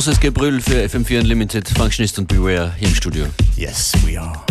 Großes Gebrüll für FM4 Unlimited, Functionist und Beware hier im Studio. Yes, we are.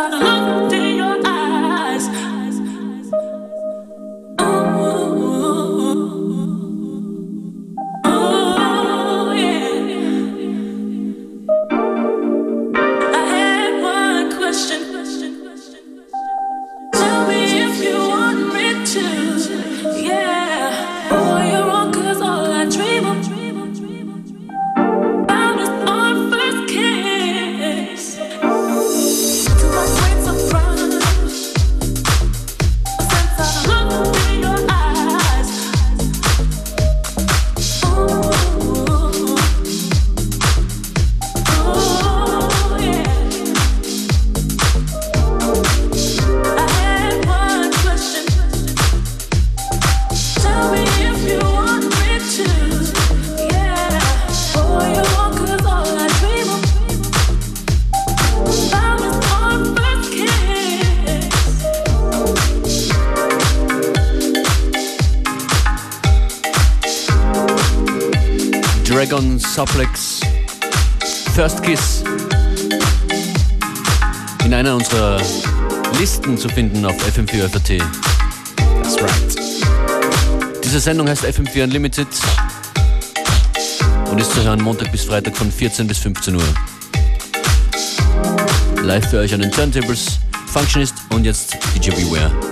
I love. Suplex First Kiss in einer unserer Listen zu finden auf FM4 FAT. That's right. Diese Sendung heißt FM4 Unlimited und ist zu hören Montag bis Freitag von 14 bis 15 Uhr. Live für euch an den Turntables, Functionist und jetzt DJ Beware.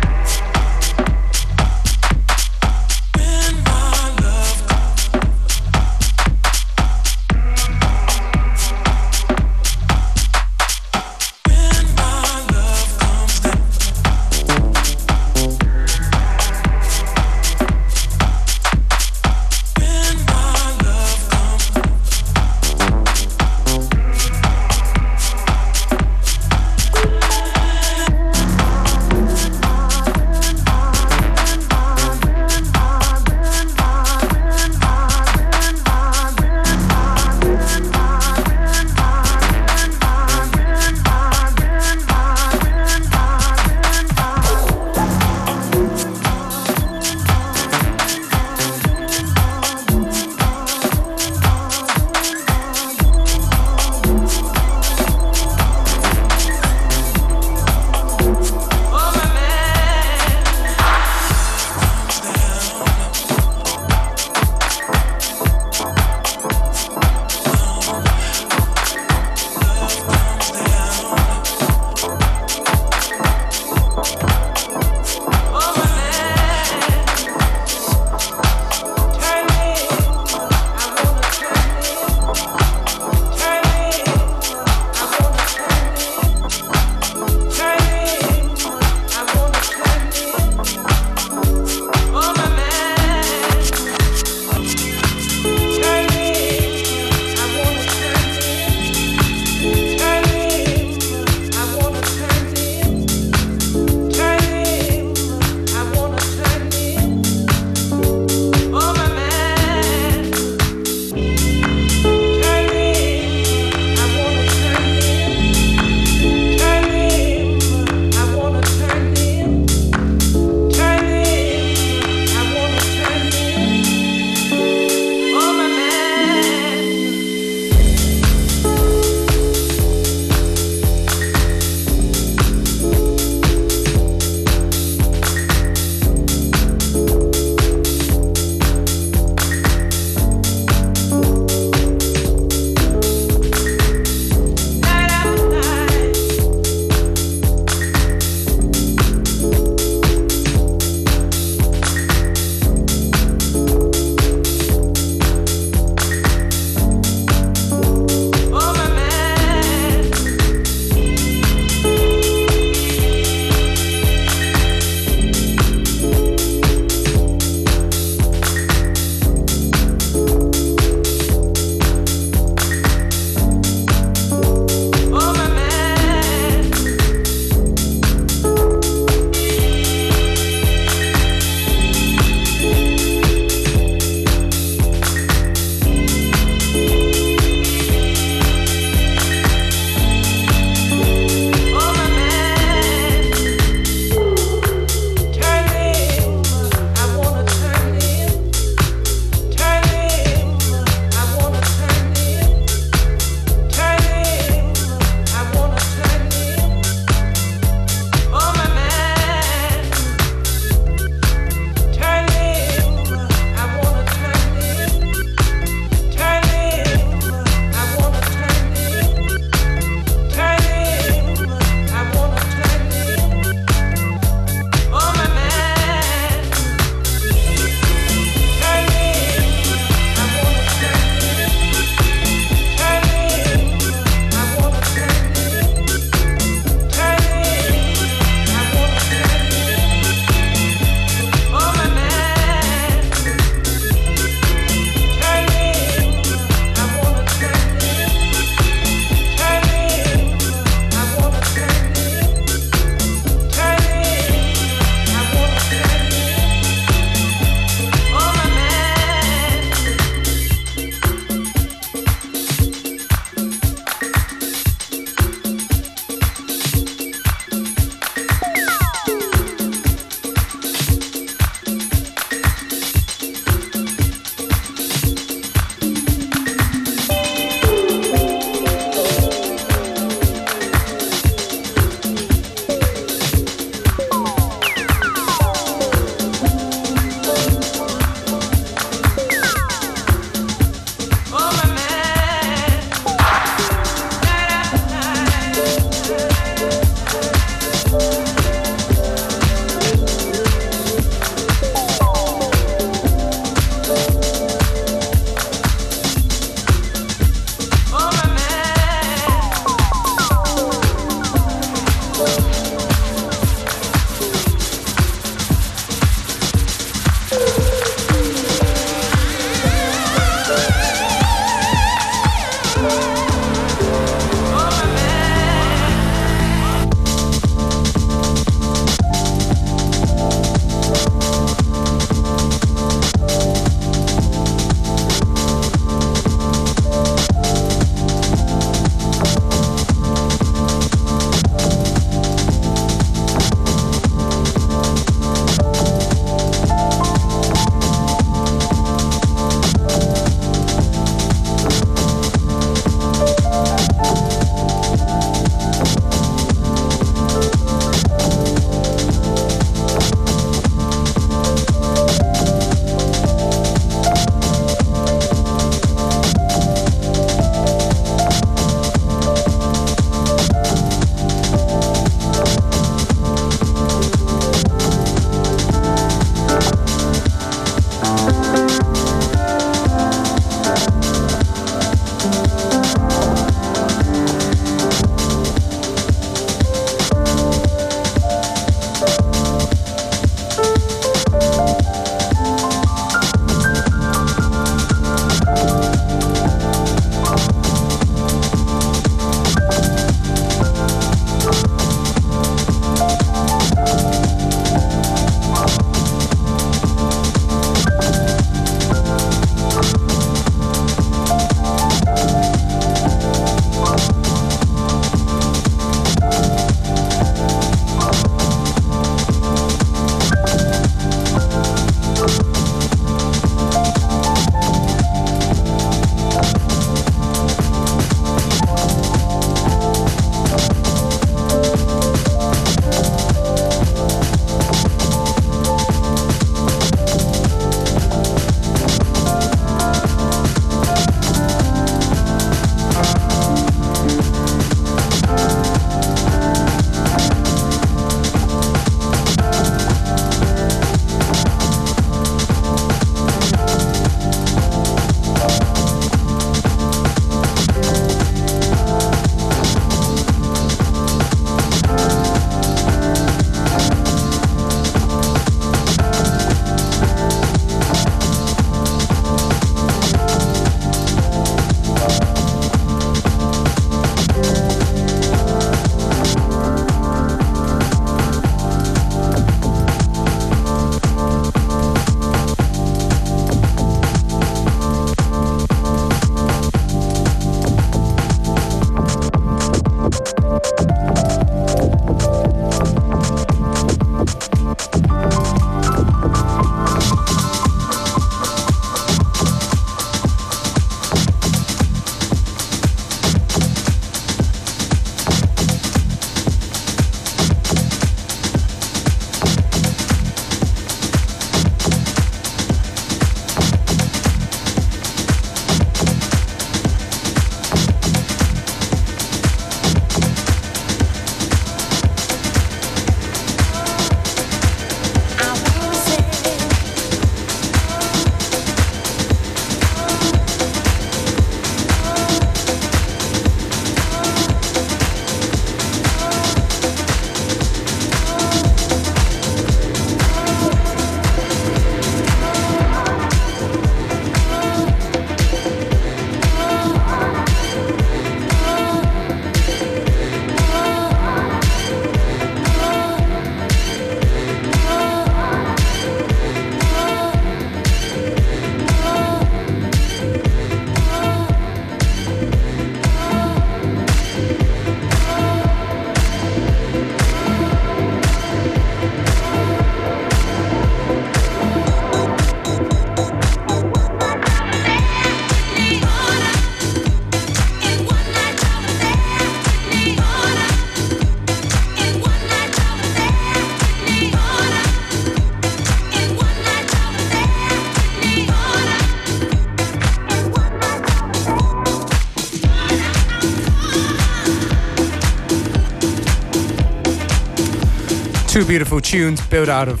Two beautiful tunes built out of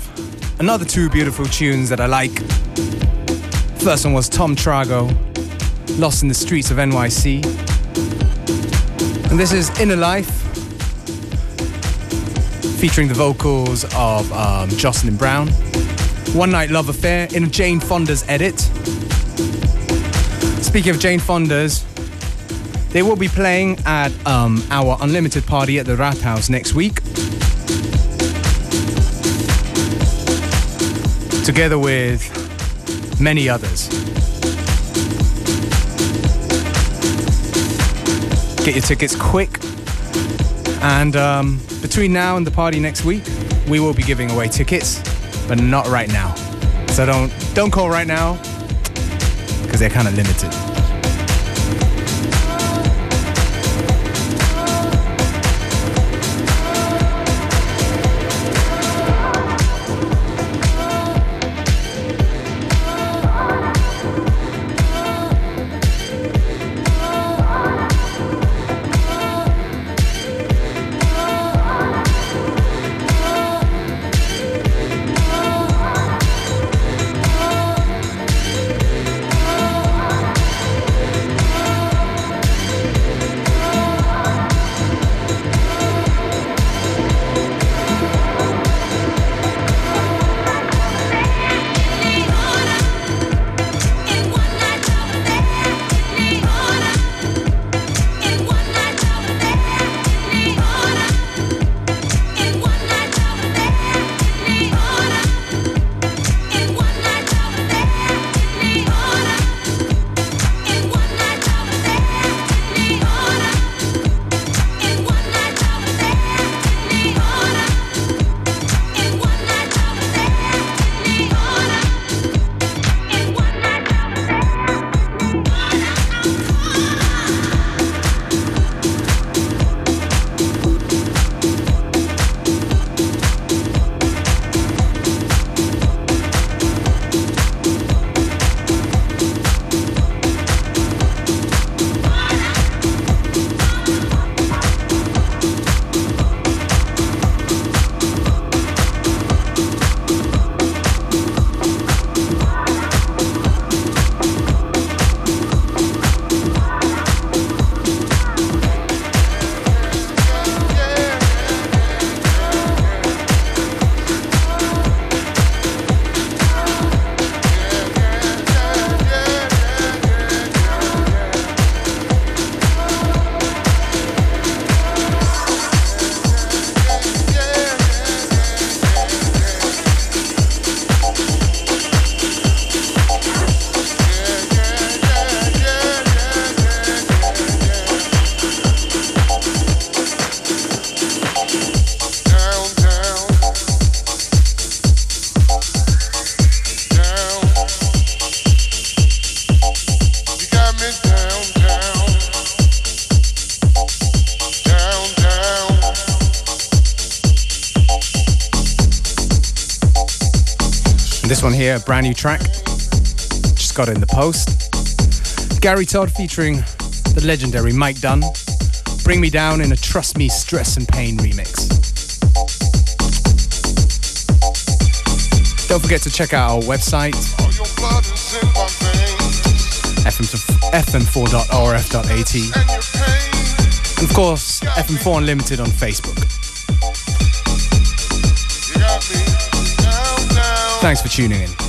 another two beautiful tunes that I like. First one was Tom Trago, Lost in the Streets of NYC. And this is Inner Life, featuring the vocals of um, Jocelyn Brown. One Night Love Affair in a Jane Fonda's edit. Speaking of Jane Fonda's, they will be playing at um, our Unlimited party at the Rathaus next week. Together with many others. Get your tickets quick. And um, between now and the party next week, we will be giving away tickets, but not right now. So don't don't call right now because they're kind of limited. Here, a brand new track. Just got in the post. Gary Todd featuring the legendary Mike Dunn. Bring Me Down in a Trust Me Stress and Pain remix. Don't forget to check out our website fm4.orf.at. And of course, FM4 Unlimited on Facebook. Thanks for tuning in.